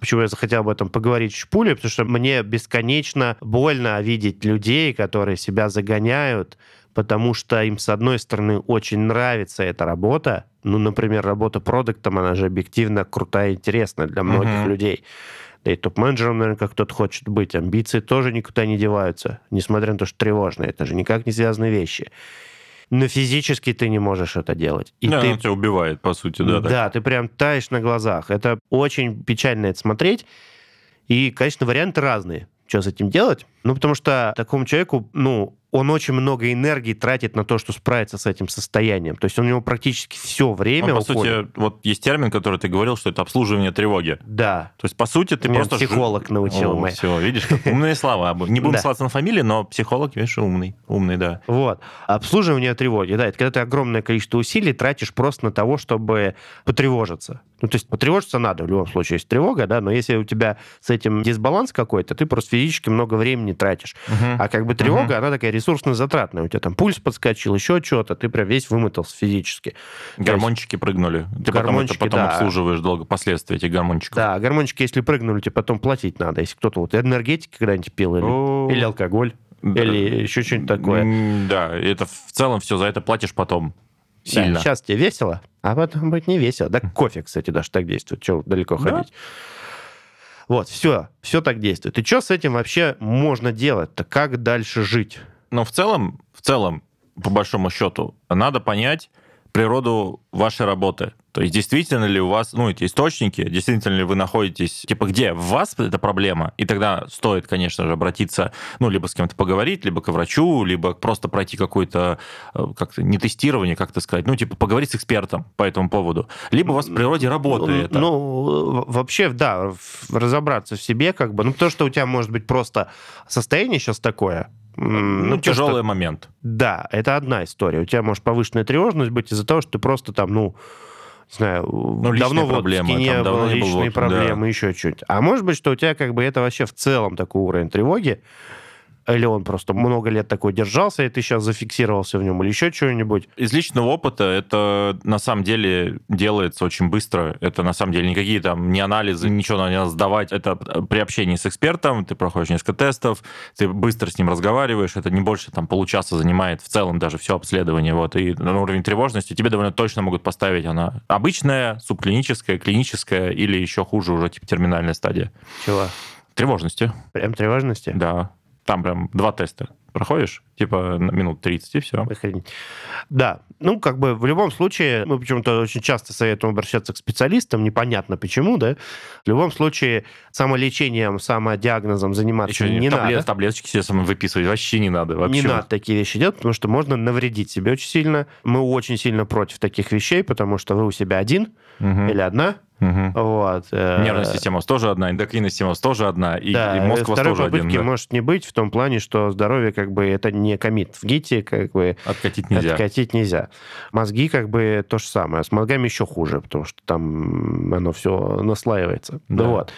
Speaker 1: почему я захотел об этом поговорить чуть пуле, потому что мне бесконечно больно видеть людей, которые себя загоняют, потому что им, с одной стороны, очень нравится эта работа. Ну, например, работа продуктом, она же объективно крутая и интересная для многих uh-huh. людей. Да и топ-менеджером, наверное, как кто-то хочет быть. Амбиции тоже никуда не деваются, несмотря на то, что тревожные. Это же никак не связанные вещи. Но физически ты не можешь это делать.
Speaker 2: И да, ты... тебя убивает, по сути, да.
Speaker 1: Да, так. ты прям таешь на глазах. Это очень печально это смотреть. И, конечно, варианты разные что с этим делать. Ну, потому что такому человеку, ну, он очень много энергии тратит на то, что справиться с этим состоянием. То есть у него практически все время
Speaker 2: он, по уходит. сути, вот есть термин, который ты говорил, что это обслуживание тревоги.
Speaker 1: Да.
Speaker 2: То есть, по сути, ты Меня просто...
Speaker 1: психолог научил.
Speaker 2: О, все, видишь, умные слова. Не будем ссылаться на фамилии, но психолог, видишь, умный. Умный, да.
Speaker 1: Вот. Обслуживание тревоги, да, это когда ты огромное количество усилий тратишь просто на того, чтобы потревожиться. Ну, то есть потревожиться надо, в любом случае есть тревога, да, но если у тебя с этим дисбаланс какой-то, ты просто физически много времени тратишь. Uh-huh. А как бы тревога, uh-huh. она такая ресурсно-затратная. У тебя там пульс подскочил, еще что-то, ты прям весь вымотался физически.
Speaker 2: Гормончики есть... прыгнули. Ты гормончики, потом, это потом да. обслуживаешь долго последствия этих гормончиков.
Speaker 1: Да, гормончики, если прыгнули, тебе потом платить надо. Если кто-то вот энергетики когда-нибудь пил или, oh. или алкоголь. Да. Или еще что-нибудь такое.
Speaker 2: Да, это в целом все за это платишь потом. Сильно. Да,
Speaker 1: сейчас тебе весело, а потом будет не весело. Да, кофе, кстати, даже так действует. Чего далеко да? ходить? Вот, все, все так действует. И что с этим вообще можно делать-то? Как дальше жить?
Speaker 2: Ну, в целом, в целом, по большому счету, надо понять природу вашей работы. То есть действительно ли у вас, ну, эти источники, действительно ли вы находитесь, типа, где в вас эта проблема, и тогда стоит, конечно же, обратиться, ну, либо с кем-то поговорить, либо к врачу, либо просто пройти какое-то, э, как-то, не тестирование, как-то сказать, ну, типа, поговорить с экспертом по этому поводу. Либо у вас в природе работает
Speaker 1: ну, это. Ну, вообще, да, разобраться в себе, как бы, ну, то, что у тебя может быть просто состояние сейчас такое,
Speaker 2: ну, тяжелый что, момент.
Speaker 1: Да, это одна история. У тебя может повышенная тревожность быть из-за того, что ты просто там, ну, не знаю, ну, давно проблемы, в не было, личные был, проблемы, да. еще чуть. А может быть, что у тебя как бы это вообще в целом такой уровень тревоги, Или он просто много лет такой держался, и ты сейчас зафиксировался в нем, или еще что-нибудь?
Speaker 2: Из личного опыта это на самом деле делается очень быстро. Это на самом деле никакие там не анализы, ничего не надо сдавать. Это при общении с экспертом, ты проходишь несколько тестов, ты быстро с ним разговариваешь, это не больше там получаса занимает в целом даже все обследование. Вот, и на уровень тревожности тебе довольно точно могут поставить она обычная, субклиническая, клиническая или еще хуже уже типа терминальная стадия.
Speaker 1: Чего?
Speaker 2: Тревожности.
Speaker 1: Прям тревожности?
Speaker 2: Да. Там прям два теста проходишь, типа минут 30, и все.
Speaker 1: Охренеть. Да, ну, как бы в любом случае, мы почему-то очень часто советуем обращаться к специалистам, непонятно почему, да. В любом случае, самолечением, самодиагнозом заниматься
Speaker 2: Еще
Speaker 1: не
Speaker 2: таблет,
Speaker 1: надо.
Speaker 2: Таблеточки себе самому выписывать вообще не надо. Вообще.
Speaker 1: Не надо такие вещи делать, потому что можно навредить себе очень сильно. Мы очень сильно против таких вещей, потому что вы у себя один
Speaker 2: Мгм.
Speaker 1: или одна.
Speaker 2: Мгм.
Speaker 1: Вот. э,
Speaker 2: Нервная система у вас тоже одна, эндокринная система у вас тоже одна, и,
Speaker 1: да,
Speaker 2: и мозг у вас тоже один. да.
Speaker 1: может не быть в том плане, что здоровье как бы это не комит в ГИТе, как бы
Speaker 2: Откатить нельзя.
Speaker 1: откатить нельзя. Мозги как бы то же самое. С мозгами еще хуже, потому что там оно все наслаивается.
Speaker 2: Да.
Speaker 1: Вот.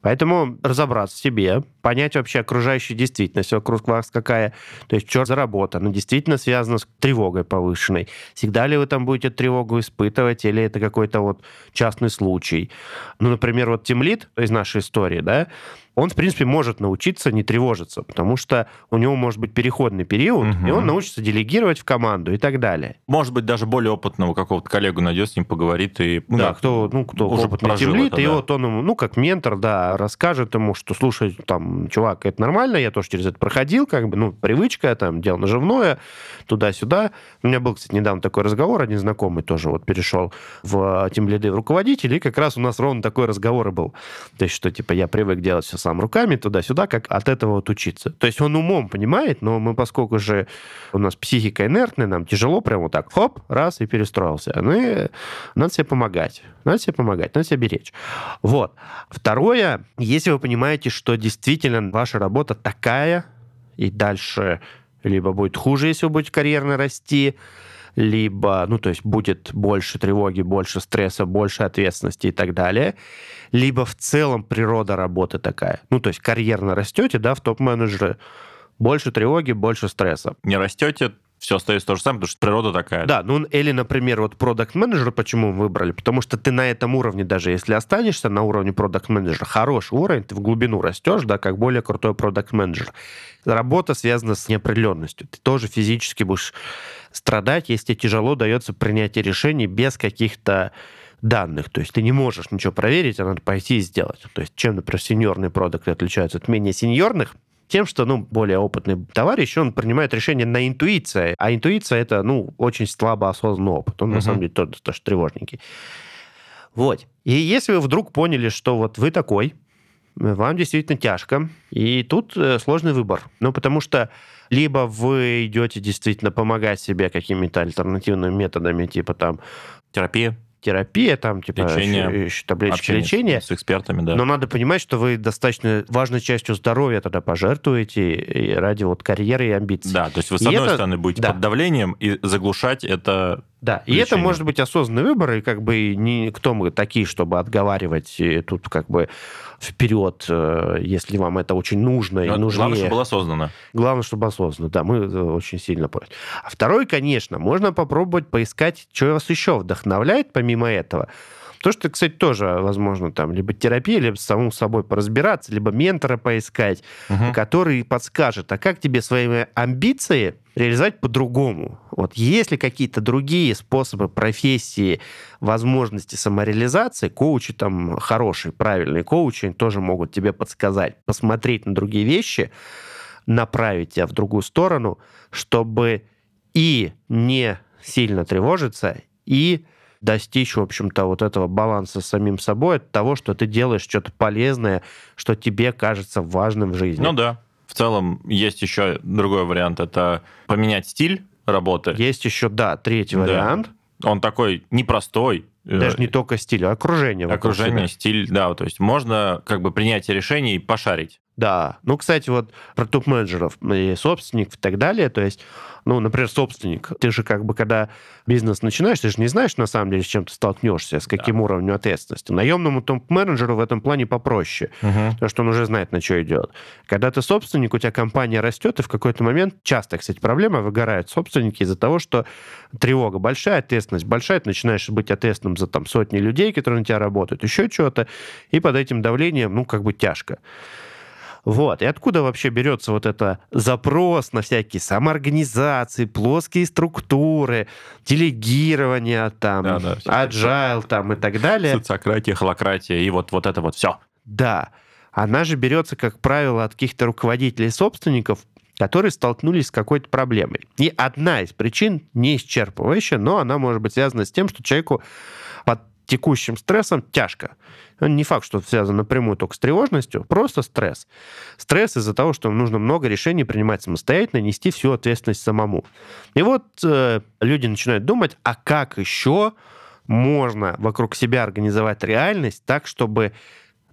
Speaker 1: Поэтому разобраться в себе, понять вообще окружающую действительность вокруг вас какая, то есть что за работа, она действительно связана с тревогой повышенной. Всегда ли вы там будете тревогу испытывать, или это какой-то вот частный случай. Ну, например, вот Тимлит из нашей истории, да, он, в принципе, может научиться не тревожиться, потому что у него может быть переходный период,
Speaker 2: Мгм.
Speaker 1: и он научится делегировать в команду и так далее.
Speaker 2: Может быть, даже более опытного какого-то коллегу найдет, с ним поговорит и... ну
Speaker 1: да, кто, ну, кто
Speaker 2: уже
Speaker 1: опытный
Speaker 2: это,
Speaker 1: и
Speaker 2: да.
Speaker 1: вот он ему, ну, как ментор, да, расскажет ему, что, слушай, там, чувак, это нормально, я тоже через это проходил, как бы, ну, привычка, там, дело наживное, туда-сюда. У меня был, кстати, недавно такой разговор, один знакомый тоже вот перешел в тимлиды в руководитель, и как раз у нас ровно такой разговор и был. То есть, что, типа, я привык делать все сам руками, туда-сюда, как от этого вот учиться. То есть он умом понимает, но мы, поскольку же у нас психика инертная, нам тяжело прям вот так, хоп, раз, и перестроился. Ну и надо себе помогать. Надо себе помогать, надо себя беречь. Вот. Второе, если вы понимаете, что действительно ваша работа такая, и дальше либо будет хуже, если вы будете карьерно расти, либо, ну, то есть будет больше тревоги, больше стресса, больше ответственности и так далее, либо в целом природа работы такая. Ну, то есть карьерно растете, да, в топ-менеджеры, больше тревоги, больше стресса.
Speaker 2: Не растете, все остается то же самое, потому что природа такая.
Speaker 1: Да, ну или, например, вот продукт менеджера почему выбрали? Потому что ты на этом уровне, даже если останешься на уровне продукт менеджера хороший уровень, ты в глубину растешь, да, как более крутой продукт менеджер Работа связана с неопределенностью. Ты тоже физически будешь страдать, если тяжело дается принятие решений без каких-то данных. То есть ты не можешь ничего проверить, а надо пойти и сделать. То есть чем, например, сеньорные продукты отличаются от менее сеньорных? Тем, что, ну, более опытный товарищ, он принимает решение на интуиции, а интуиция — это, ну, очень слабо осознанный опыт. Он, на
Speaker 2: Мгм.
Speaker 1: самом деле, тоже достаточно тревожненький. Вот. И если вы вдруг поняли, что вот вы такой, вам действительно тяжко, и тут э, сложный выбор. Ну, потому что либо вы идете действительно помогать себе какими-то альтернативными методами, типа там
Speaker 2: Терапия,
Speaker 1: терапия, там, типа
Speaker 2: Лечение,
Speaker 1: еще- таблеточки
Speaker 2: общение с-
Speaker 1: лечения.
Speaker 2: с экспертами, да.
Speaker 1: Но надо понимать, что вы достаточно важной частью здоровья тогда пожертвуете ради вот карьеры и амбиций.
Speaker 2: Да, то есть вы, с
Speaker 1: И
Speaker 2: одной
Speaker 1: это-
Speaker 2: стороны, будете
Speaker 1: да.
Speaker 2: под давлением, и заглушать это...
Speaker 1: Да, и это может быть осознанный выбор, и как бы не кто мы такие, чтобы отговаривать и тут как бы вперед, э, если вам это очень нужно и нужнее.
Speaker 2: Главное, чтобы было осознанно.
Speaker 1: Главное, чтобы осознанно, да, мы э, очень сильно против. А второй, конечно, можно попробовать поискать, что вас еще вдохновляет помимо этого. То, что, кстати, тоже, возможно, там, либо терапия, либо с самим собой поразбираться, либо ментора поискать,
Speaker 2: Мгм.
Speaker 1: который подскажет, а как тебе свои амбиции реализовать по-другому? Вот есть ли какие-то другие способы профессии, возможности самореализации? Коучи там хорошие, правильные коучи они тоже могут тебе подсказать, посмотреть на другие вещи, направить тебя в другую сторону, чтобы и не сильно тревожиться, и достичь, в общем-то, вот этого баланса с самим собой от того, что ты делаешь что-то полезное, что тебе кажется важным в жизни.
Speaker 2: Ну да. В целом, есть еще другой вариант. Это поменять стиль работы.
Speaker 1: Есть еще, да, третий
Speaker 2: Да.
Speaker 1: вариант.
Speaker 2: Он такой непростой. э,
Speaker 1: Даже не только стиль, а окружение.
Speaker 2: окружение,
Speaker 1: себя.
Speaker 2: стиль, да, то есть можно как бы принятие решений пошарить.
Speaker 1: Да. Ну, кстати, вот про топ-менеджеров и собственников и так далее, то есть ну, например, собственник. Ты же как бы, когда бизнес начинаешь, ты же не знаешь, на самом деле, с чем ты столкнешься, с каким да. уровнем ответственности. Наемному топ-менеджеру в этом плане попроще, угу. потому что он уже знает, на что идет. Когда ты собственник, у тебя компания растет, и в какой-то момент, часто, кстати, проблема, выгорают собственники из-за того, что тревога большая, ответственность большая, ты начинаешь быть ответственным за там сотни людей, которые на тебя работают, еще что-то, и под этим давлением, ну, как бы тяжко. Вот. И откуда вообще берется вот это запрос на всякие самоорганизации, плоские структуры, делегирование, там, да, да, agile там и так далее.
Speaker 2: Социократия, холократия и вот, вот это вот все.
Speaker 1: Да. Она же берется, как правило, от каких-то руководителей собственников, которые столкнулись с какой-то проблемой. И одна из причин не исчерпывающая, но она может быть связана с тем, что человеку текущим стрессом тяжко. Не факт, что связано напрямую только с тревожностью, просто стресс. Стресс из-за того, что нужно много решений принимать самостоятельно, нести всю ответственность самому. И вот э, люди начинают думать, а как еще можно вокруг себя организовать реальность так, чтобы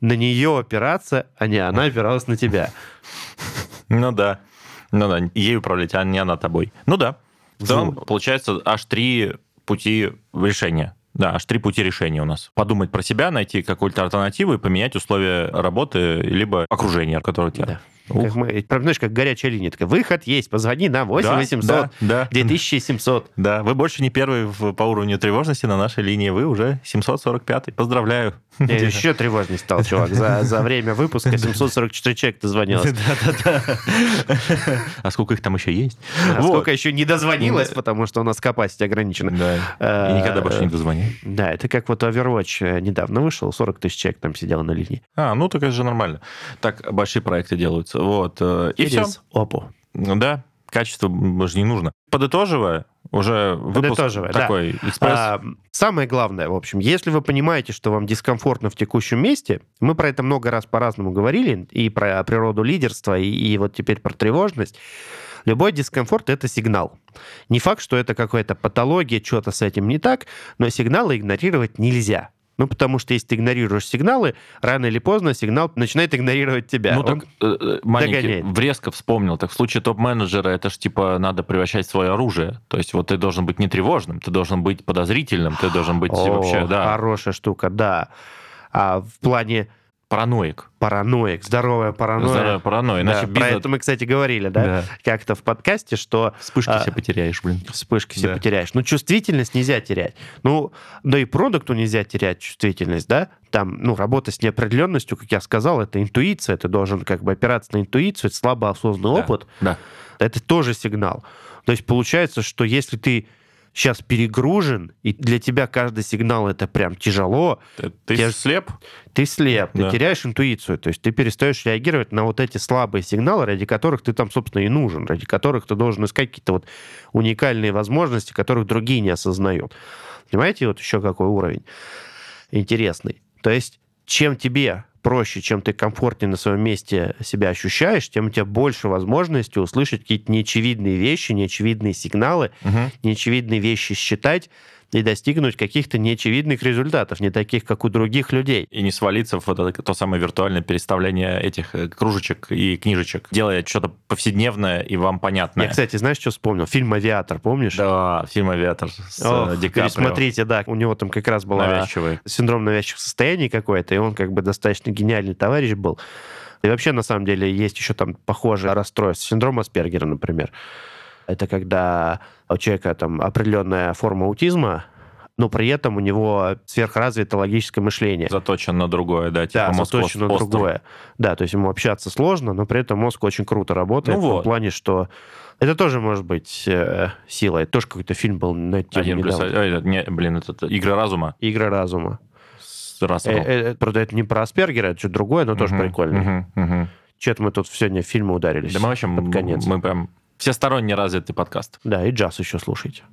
Speaker 1: на нее опираться, а не она опиралась на тебя.
Speaker 2: Ну да. Ну да, ей управлять, а не она тобой. Ну да. В целом, получается, аж три пути решения. Да, аж три пути решения у нас. Подумать про себя, найти какую-то альтернативу и поменять условия работы, либо окружение, которое у тебя. Да.
Speaker 1: Как мы, знаешь, как горячая линия. Такая, выход есть, позвони на 8800, да, да, 2700.
Speaker 2: Да, вы больше не первый в, по уровню тревожности на нашей линии, вы уже 745 Поздравляю.
Speaker 1: Я еще тревожней стал, чувак. За, за время выпуска 744 человек дозвонилось. Да-да-да.
Speaker 2: А сколько их там еще есть?
Speaker 1: А сколько еще не дозвонилось, потому что у нас capacity ограничена.
Speaker 2: Да. И никогда больше не дозвонят.
Speaker 1: Да, это как вот Overwatch э, недавно вышел, 40 тысяч человек там сидело на линии.
Speaker 2: А, ну так это же нормально. Так большие проекты делаются. Вот. Э, и все.
Speaker 1: Опу.
Speaker 2: Да, качество же не нужно. Подытоживая, уже выпуск Подытоживая, такой да. экспресс. А,
Speaker 1: самое главное, в общем, если вы понимаете, что вам дискомфортно в текущем месте, мы про это много раз по-разному говорили, и про природу лидерства, и, и вот теперь про тревожность, Любой дискомфорт — это сигнал. Не факт, что это какая-то патология, что-то с этим не так, но сигналы игнорировать нельзя. Ну, потому что если ты игнорируешь сигналы, рано или поздно сигнал начинает игнорировать тебя.
Speaker 2: Ну, так, э, э маленький, догоняет. врезко вспомнил. Так в случае топ-менеджера это ж типа надо превращать свое оружие. То есть вот ты должен быть не тревожным, ты должен быть подозрительным, ты должен быть О, вообще, да.
Speaker 1: Хорошая штука, да. А в плане
Speaker 2: Параноик.
Speaker 1: Параноик, здоровая паранойя. Здоровая
Speaker 2: паранойя.
Speaker 1: Да, бизнес... Про это мы, кстати, говорили, да? да. Как-то в подкасте, что...
Speaker 2: Вспышки а, все потеряешь, блин.
Speaker 1: Вспышки да. все потеряешь. Ну, чувствительность нельзя терять. Ну, да и продукту нельзя терять чувствительность, да? Там, ну, работа с неопределенностью, как я сказал, это интуиция. Ты должен как бы опираться на интуицию, это слабо осознанный да. опыт.
Speaker 2: Да.
Speaker 1: Это тоже сигнал. То есть получается, что если ты сейчас перегружен, и для тебя каждый сигнал это прям тяжело.
Speaker 2: Ты, ты слеп?
Speaker 1: Ты слеп, да. ты теряешь интуицию, то есть ты перестаешь реагировать на вот эти слабые сигналы, ради которых ты там, собственно, и нужен, ради которых ты должен искать какие-то вот уникальные возможности, которых другие не осознают. Понимаете, вот еще какой уровень интересный. То есть чем тебе проще, чем ты комфортнее на своем месте себя ощущаешь, тем у тебя больше возможности услышать какие-то неочевидные вещи, неочевидные сигналы, угу. неочевидные вещи считать, и достигнуть каких-то неочевидных результатов, не таких, как у других людей.
Speaker 2: И не свалиться в вот это, то самое виртуальное переставление этих э, кружечек и книжечек, делая что-то повседневное и вам понятное.
Speaker 1: Я, кстати, знаешь, что вспомнил? Фильм «Авиатор», помнишь?
Speaker 2: Да, фильм «Авиатор» с э, Ох, Ди Каприо.
Speaker 1: Пересмотрите, да, у него там как раз был синдром навязчивых состояний какой-то, и он как бы достаточно гениальный товарищ был. И вообще, на самом деле, есть еще там похожее расстройство. Синдром Аспергера, например. Это когда у человека там определенная форма аутизма, но при этом у него сверхразвито логическое мышление.
Speaker 2: Заточен на другое, да,
Speaker 1: типа да, мозг заточен на другое. Да, то есть ему общаться сложно, но при этом мозг очень круто работает ну вот. в плане, что это тоже может быть э, силой. Тоже какой-то фильм был на
Speaker 2: тему Один плюс... Ой, не, блин, это, это «Игры разума».
Speaker 1: «Игры разума». Э, э, правда, это не про Аспергера, это что-то другое, но угу, тоже прикольно. Угу, угу. Что-то мы тут сегодня в фильмы ударились.
Speaker 2: Да мы вообще под конец. мы прям всесторонне развитый подкаст.
Speaker 1: Да, и джаз еще слушайте.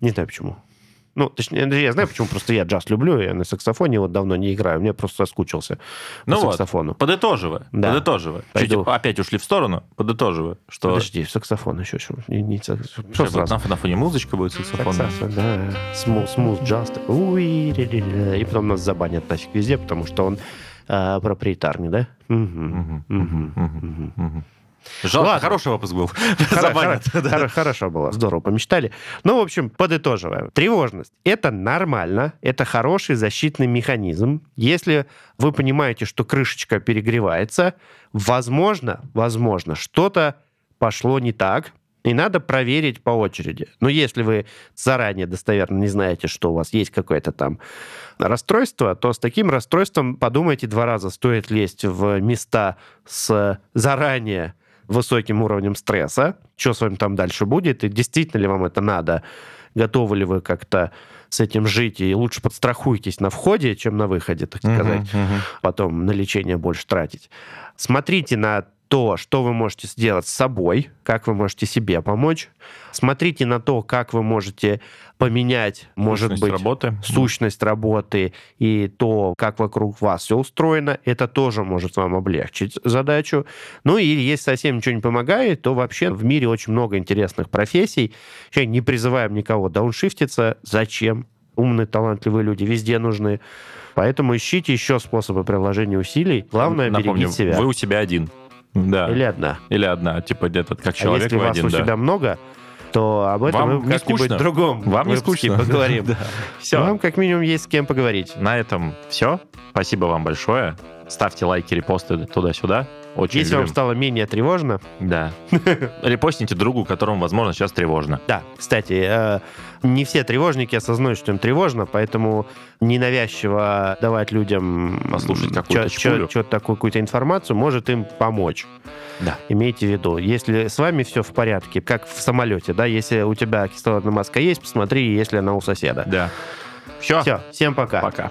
Speaker 1: Не знаю почему. Ну, точнее, я знаю, почему просто я джаз люблю, я на саксофоне вот давно не играю, мне просто соскучился
Speaker 2: ну по вот, саксофону. Подытоживая, да. подытоживая. Пойду. Чуть опять ушли в сторону, подытоживая, что...
Speaker 1: Подожди, саксофон еще. еще не, не, что
Speaker 2: сразу? На, на фоне музычка будет саксофон.
Speaker 1: Саксофон, да. Смуз, смуз джаз такой. И потом нас забанят нафиг везде, потому что он а, проприетарный, да?
Speaker 2: Мгм, мгм, мгм, мгм. Жалко,
Speaker 1: Ладно.
Speaker 2: хороший выпуск был.
Speaker 1: Хоро- хоро- Хорошо было, здорово помечтали. Ну, в общем, подытоживаем. Тревожность – это нормально, это хороший защитный механизм. Если вы понимаете, что крышечка перегревается, возможно, возможно, что-то пошло не так, и надо проверить по очереди. Но если вы заранее достоверно не знаете, что у вас есть какое-то там расстройство, то с таким расстройством подумайте два раза, стоит лезть в места с заранее высоким уровнем стресса, что с вами там дальше будет, и действительно ли вам это надо, готовы ли вы как-то с этим жить, и лучше подстрахуйтесь на входе, чем на выходе, так сказать,
Speaker 2: Мгм, мгм.
Speaker 1: потом на лечение больше тратить. Смотрите на то, что вы можете сделать с собой, как вы можете себе помочь. Смотрите на то, как вы можете поменять, может
Speaker 2: Сущность
Speaker 1: быть,
Speaker 2: работы.
Speaker 1: сущность работы и то, как вокруг вас все устроено, это тоже может вам облегчить задачу. Ну и если совсем ничего не помогает, то вообще в мире очень много интересных профессий. Сейчас не призываем никого дауншифтиться. Зачем? Умные, талантливые люди везде нужны. Поэтому ищите еще способы приложения усилий. Главное,
Speaker 2: Напомню,
Speaker 1: берегите себя.
Speaker 2: вы у себя один. Да.
Speaker 1: Или одна.
Speaker 2: Или одна, типа где-то как
Speaker 1: А
Speaker 2: человек
Speaker 1: если
Speaker 2: вы
Speaker 1: вас
Speaker 2: один,
Speaker 1: у
Speaker 2: да.
Speaker 1: себя много, то об этом
Speaker 2: Вам
Speaker 1: мы
Speaker 2: не
Speaker 1: как-нибудь другом
Speaker 2: Вам не скучно?
Speaker 1: поговорим.
Speaker 2: Да. Все.
Speaker 1: Вам как минимум есть с кем поговорить.
Speaker 2: На этом все. Спасибо вам большое. Ставьте лайки, репосты туда-сюда. Очень
Speaker 1: Если вам
Speaker 2: любим.
Speaker 1: стало менее тревожно,
Speaker 2: Да. Репостните другу, которому, возможно, сейчас тревожно.
Speaker 1: Да, кстати, э, не все тревожники осознают, что им тревожно, поэтому ненавязчиво давать людям
Speaker 2: Послушать какую-то
Speaker 1: что-то такую какую-то информацию может им помочь.
Speaker 2: Да.
Speaker 1: Имейте в виду, если с вами все в порядке, как в самолете, да, если у тебя кислородная маска есть, посмотри, если она у соседа.
Speaker 2: Да. Все.
Speaker 1: Все, всем пока.
Speaker 2: Пока.